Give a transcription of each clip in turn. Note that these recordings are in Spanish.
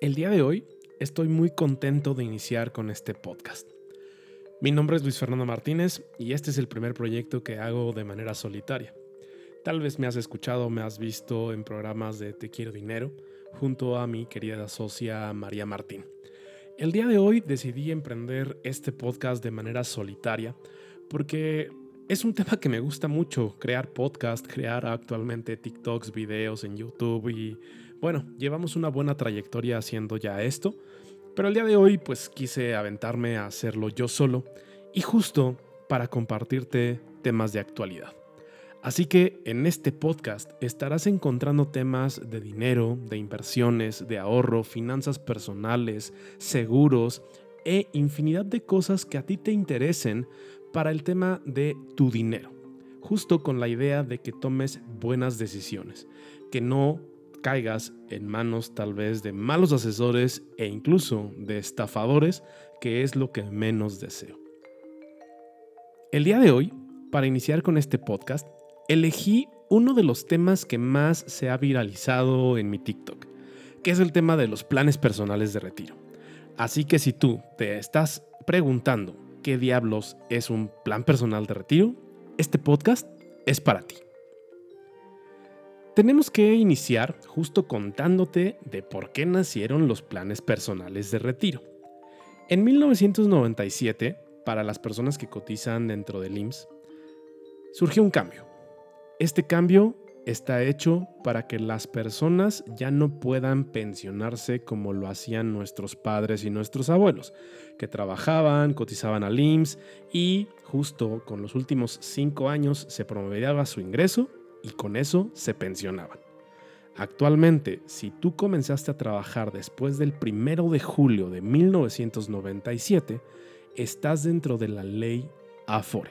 El día de hoy estoy muy contento de iniciar con este podcast. Mi nombre es Luis Fernando Martínez y este es el primer proyecto que hago de manera solitaria. Tal vez me has escuchado, me has visto en programas de Te quiero dinero junto a mi querida socia María Martín. El día de hoy decidí emprender este podcast de manera solitaria porque es un tema que me gusta mucho, crear podcast, crear actualmente TikToks, videos en YouTube y bueno, llevamos una buena trayectoria haciendo ya esto, pero el día de hoy pues quise aventarme a hacerlo yo solo y justo para compartirte temas de actualidad. Así que en este podcast estarás encontrando temas de dinero, de inversiones, de ahorro, finanzas personales, seguros e infinidad de cosas que a ti te interesen para el tema de tu dinero. Justo con la idea de que tomes buenas decisiones, que no caigas en manos tal vez de malos asesores e incluso de estafadores, que es lo que menos deseo. El día de hoy, para iniciar con este podcast, elegí uno de los temas que más se ha viralizado en mi TikTok, que es el tema de los planes personales de retiro. Así que si tú te estás preguntando qué diablos es un plan personal de retiro, este podcast es para ti tenemos que iniciar justo contándote de por qué nacieron los planes personales de retiro. En 1997, para las personas que cotizan dentro del IMSS, surgió un cambio. Este cambio está hecho para que las personas ya no puedan pensionarse como lo hacían nuestros padres y nuestros abuelos, que trabajaban, cotizaban al IMSS y justo con los últimos cinco años se promovería su ingreso y con eso se pensionaban. Actualmente, si tú comenzaste a trabajar después del 1 de julio de 1997, estás dentro de la ley Afore.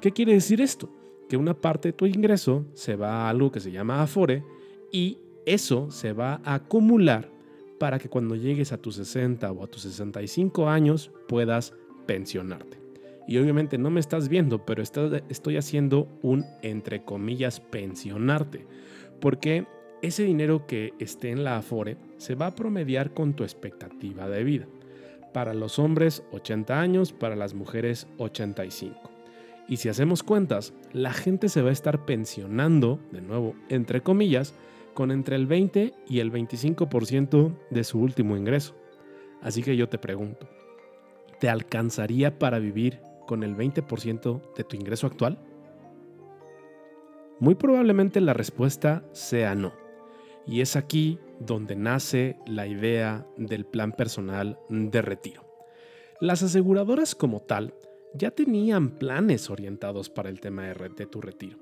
¿Qué quiere decir esto? Que una parte de tu ingreso se va a algo que se llama Afore y eso se va a acumular para que cuando llegues a tus 60 o a tus 65 años puedas pensionarte. Y obviamente no me estás viendo, pero estoy haciendo un, entre comillas, pensionarte. Porque ese dinero que esté en la Afore se va a promediar con tu expectativa de vida. Para los hombres 80 años, para las mujeres 85. Y si hacemos cuentas, la gente se va a estar pensionando, de nuevo, entre comillas, con entre el 20 y el 25% de su último ingreso. Así que yo te pregunto, ¿te alcanzaría para vivir con el 20% de tu ingreso actual? Muy probablemente la respuesta sea no. Y es aquí donde nace la idea del plan personal de retiro. Las aseguradoras como tal ya tenían planes orientados para el tema de tu retiro.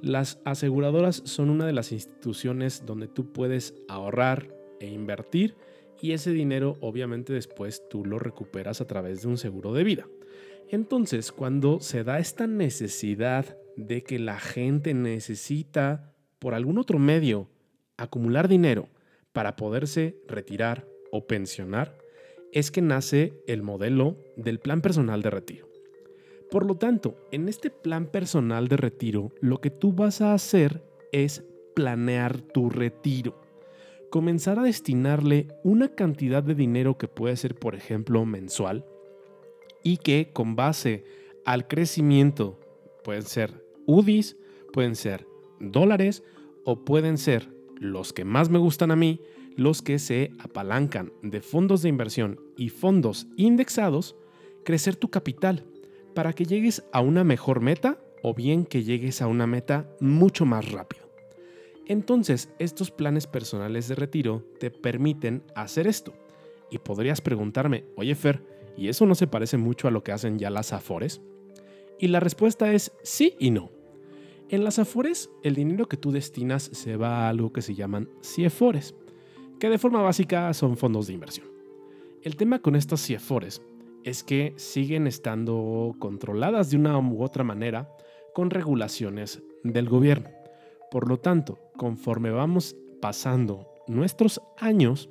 Las aseguradoras son una de las instituciones donde tú puedes ahorrar e invertir y ese dinero obviamente después tú lo recuperas a través de un seguro de vida. Entonces, cuando se da esta necesidad de que la gente necesita, por algún otro medio, acumular dinero para poderse retirar o pensionar, es que nace el modelo del plan personal de retiro. Por lo tanto, en este plan personal de retiro, lo que tú vas a hacer es planear tu retiro. Comenzar a destinarle una cantidad de dinero que puede ser, por ejemplo, mensual, y que con base al crecimiento pueden ser UDIs, pueden ser dólares o pueden ser los que más me gustan a mí, los que se apalancan de fondos de inversión y fondos indexados, crecer tu capital para que llegues a una mejor meta o bien que llegues a una meta mucho más rápido. Entonces, estos planes personales de retiro te permiten hacer esto. Y podrías preguntarme, oye Fer, ¿Y eso no se parece mucho a lo que hacen ya las Afores? Y la respuesta es sí y no. En las Afores, el dinero que tú destinas se va a algo que se llaman CIEFORES, que de forma básica son fondos de inversión. El tema con estas CIEFORES es que siguen estando controladas de una u otra manera con regulaciones del gobierno. Por lo tanto, conforme vamos pasando nuestros años,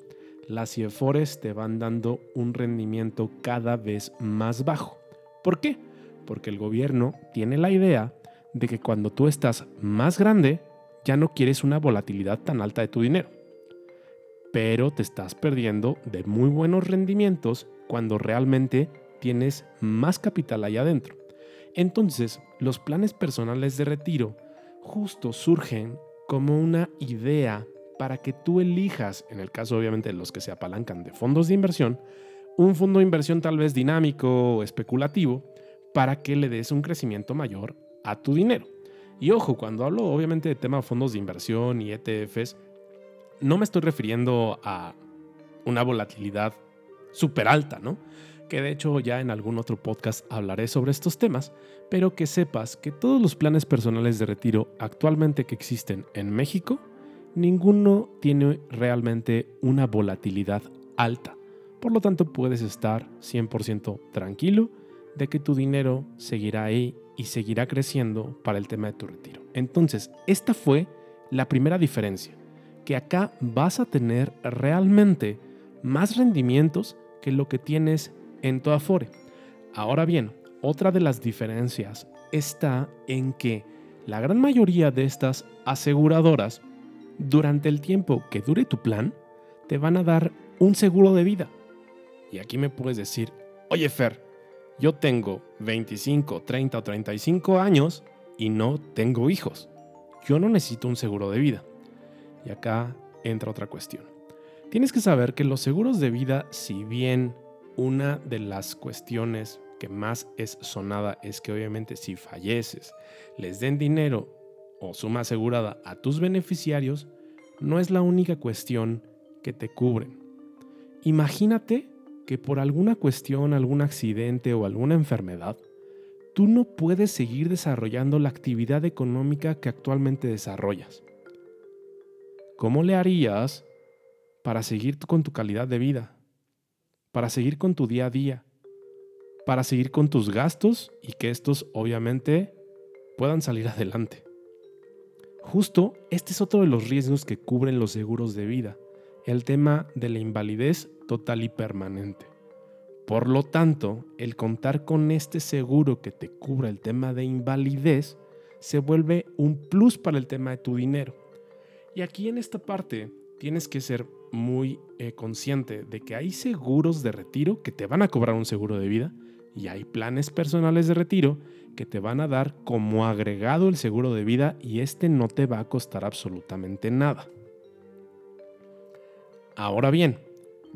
las CIEFORES te van dando un rendimiento cada vez más bajo. ¿Por qué? Porque el gobierno tiene la idea de que cuando tú estás más grande, ya no quieres una volatilidad tan alta de tu dinero. pero te estás perdiendo de muy buenos rendimientos cuando realmente tienes más capital ahí adentro. Entonces, los planes personales de retiro justo surgen como una idea para que tú elijas, en el caso obviamente de los que se apalancan de fondos de inversión, un fondo de inversión tal vez dinámico o especulativo para que le des un crecimiento mayor a tu dinero. Y ojo, cuando hablo obviamente de tema de fondos de inversión y ETFs, no me estoy refiriendo a una volatilidad súper alta, ¿no? Que de hecho ya en algún otro podcast hablaré sobre estos temas, pero que sepas que todos los planes personales de retiro actualmente que existen en México, ninguno tiene realmente una volatilidad alta. Por lo tanto, puedes estar 100% tranquilo de que tu dinero seguirá ahí y seguirá creciendo para el tema de tu retiro. Entonces, esta fue la primera diferencia, que acá vas a tener realmente más rendimientos que lo que tienes en tu Afore. Ahora bien, otra de las diferencias está en que la gran mayoría de estas aseguradoras, durante el tiempo que dure tu plan, te van a dar un seguro de vida. Y aquí me puedes decir, oye Fer, yo tengo 25, 30 o 35 años y no tengo hijos. Yo no necesito un seguro de vida. Y acá entra otra cuestión. Tienes que saber que los seguros de vida, si bien una de las cuestiones que más es sonada es que obviamente si falleces, les den dinero o suma asegurada a tus beneficiarios, no es la única cuestión que te cubren. Imagínate que por alguna cuestión, algún accidente o alguna enfermedad, tú no puedes seguir desarrollando la actividad económica que actualmente desarrollas. ¿Cómo le harías para seguir con tu calidad de vida? Para seguir con tu día a día? Para seguir con tus gastos y que estos obviamente puedan salir adelante. Justo este es otro de los riesgos que cubren los seguros de vida, el tema de la invalidez total y permanente. Por lo tanto, el contar con este seguro que te cubra el tema de invalidez se vuelve un plus para el tema de tu dinero. Y aquí en esta parte tienes que ser muy eh, consciente de que hay seguros de retiro que te van a cobrar un seguro de vida y hay planes personales de retiro que te van a dar como agregado el seguro de vida y este no te va a costar absolutamente nada. Ahora bien,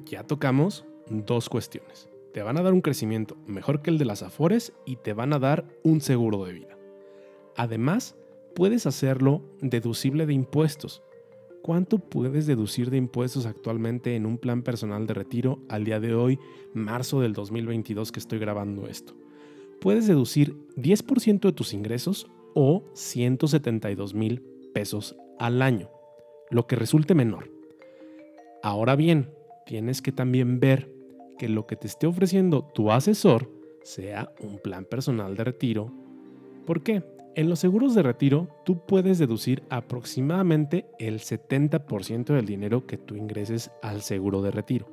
ya tocamos dos cuestiones. Te van a dar un crecimiento mejor que el de las Afores y te van a dar un seguro de vida. Además, puedes hacerlo deducible de impuestos. ¿Cuánto puedes deducir de impuestos actualmente en un plan personal de retiro al día de hoy, marzo del 2022 que estoy grabando esto? Puedes deducir 10% de tus ingresos o 172 mil pesos al año, lo que resulte menor. Ahora bien, tienes que también ver que lo que te esté ofreciendo tu asesor sea un plan personal de retiro. ¿Por qué? En los seguros de retiro tú puedes deducir aproximadamente el 70% del dinero que tú ingreses al seguro de retiro.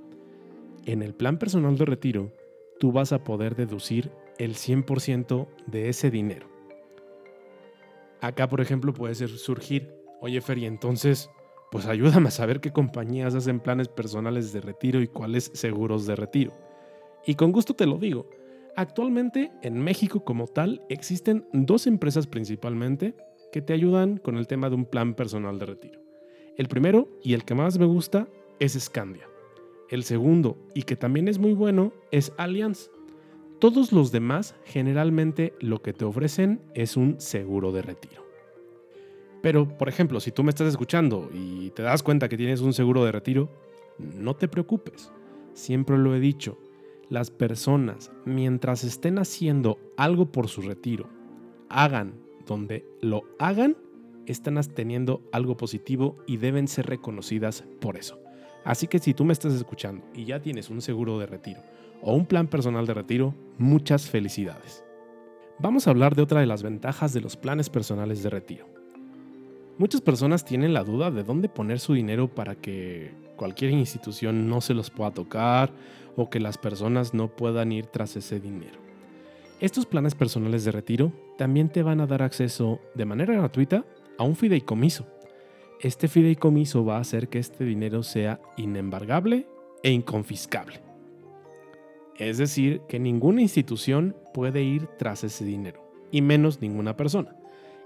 En el plan personal de retiro tú vas a poder deducir el 100% de ese dinero. Acá, por ejemplo, puede surgir, oye Fer, entonces pues ayúdame a saber qué compañías hacen planes personales de retiro y cuáles seguros de retiro. Y con gusto te lo digo, actualmente en México como tal existen dos empresas principalmente que te ayudan con el tema de un plan personal de retiro. El primero y el que más me gusta es Scandia. El segundo y que también es muy bueno es Allianz. Todos los demás generalmente lo que te ofrecen es un seguro de retiro. Pero, por ejemplo, si tú me estás escuchando y te das cuenta que tienes un seguro de retiro, no te preocupes. Siempre lo he dicho, las personas, mientras estén haciendo algo por su retiro, hagan donde lo hagan, están teniendo algo positivo y deben ser reconocidas por eso. Así que si tú me estás escuchando y ya tienes un seguro de retiro o un plan personal de retiro, muchas felicidades. Vamos a hablar de otra de las ventajas de los planes personales de retiro. Muchas personas tienen la duda de dónde poner su dinero para que cualquier institución no se los pueda tocar o que las personas no puedan ir tras ese dinero. Estos planes personales de retiro también te van a dar acceso de manera gratuita a un fideicomiso. este fideicomiso va a hacer que este dinero sea inembargable e inconfiscable. Es decir, que ninguna institución puede ir tras ese dinero, y menos ninguna persona.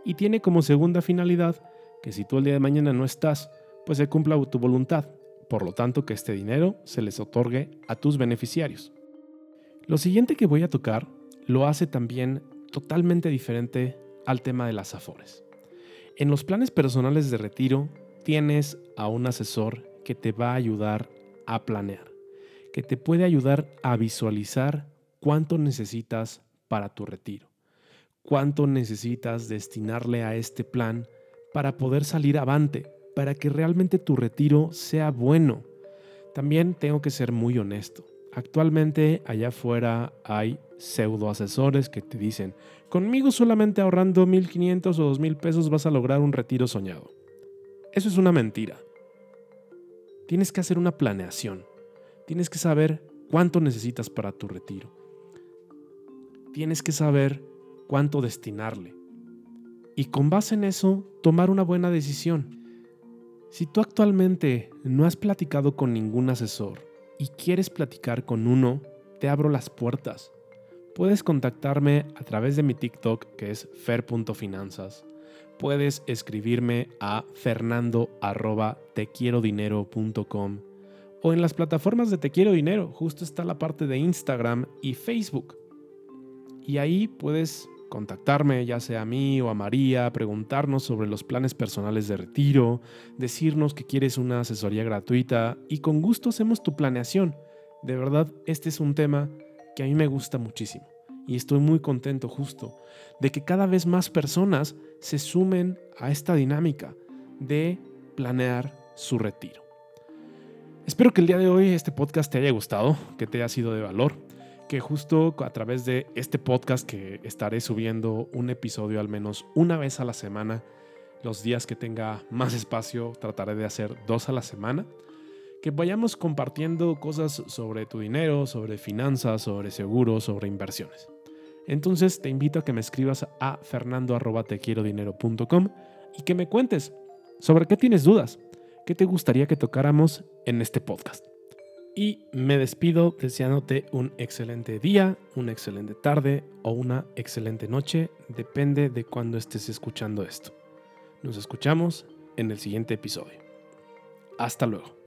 Y tiene como segunda finalidad que si tú el día de mañana no estás, pues se cumpla tu voluntad, por lo tanto que este dinero se les otorgue a tus beneficiarios. Lo siguiente que voy a tocar lo hace también totalmente diferente al tema de las afores. En los planes personales de retiro tienes a un asesor que te va a ayudar a planear, que te puede ayudar a visualizar cuánto necesitas para tu retiro, cuánto necesitas destinarle a este plan para poder salir avante, para que realmente tu retiro sea bueno. También tengo que ser muy honesto. Actualmente allá afuera hay pseudo asesores que te dicen, conmigo solamente ahorrando 1.500 o 2.000 pesos vas a lograr un retiro soñado. Eso es una mentira. Tienes que hacer una planeación. Tienes que saber cuánto necesitas para tu retiro. Tienes que saber cuánto destinarle. Y con base en eso, tomar una buena decisión. Si tú actualmente no has platicado con ningún asesor y quieres platicar con uno, te abro las puertas. Puedes contactarme a través de mi TikTok que es fer.finanzas. Puedes escribirme a fernando@tequierodinero.com o en las plataformas de Te Quiero Dinero, justo está la parte de Instagram y Facebook. Y ahí puedes contactarme, ya sea a mí o a María, preguntarnos sobre los planes personales de retiro, decirnos que quieres una asesoría gratuita y con gusto hacemos tu planeación. De verdad, este es un tema que a mí me gusta muchísimo y estoy muy contento justo de que cada vez más personas se sumen a esta dinámica de planear su retiro. Espero que el día de hoy este podcast te haya gustado, que te haya sido de valor que justo a través de este podcast que estaré subiendo un episodio al menos una vez a la semana, los días que tenga más espacio trataré de hacer dos a la semana, que vayamos compartiendo cosas sobre tu dinero, sobre finanzas, sobre seguros, sobre inversiones. Entonces te invito a que me escribas a fernando.tequierodinero.com y que me cuentes sobre qué tienes dudas, qué te gustaría que tocáramos en este podcast. Y me despido deseándote un excelente día, una excelente tarde o una excelente noche, depende de cuándo estés escuchando esto. Nos escuchamos en el siguiente episodio. Hasta luego.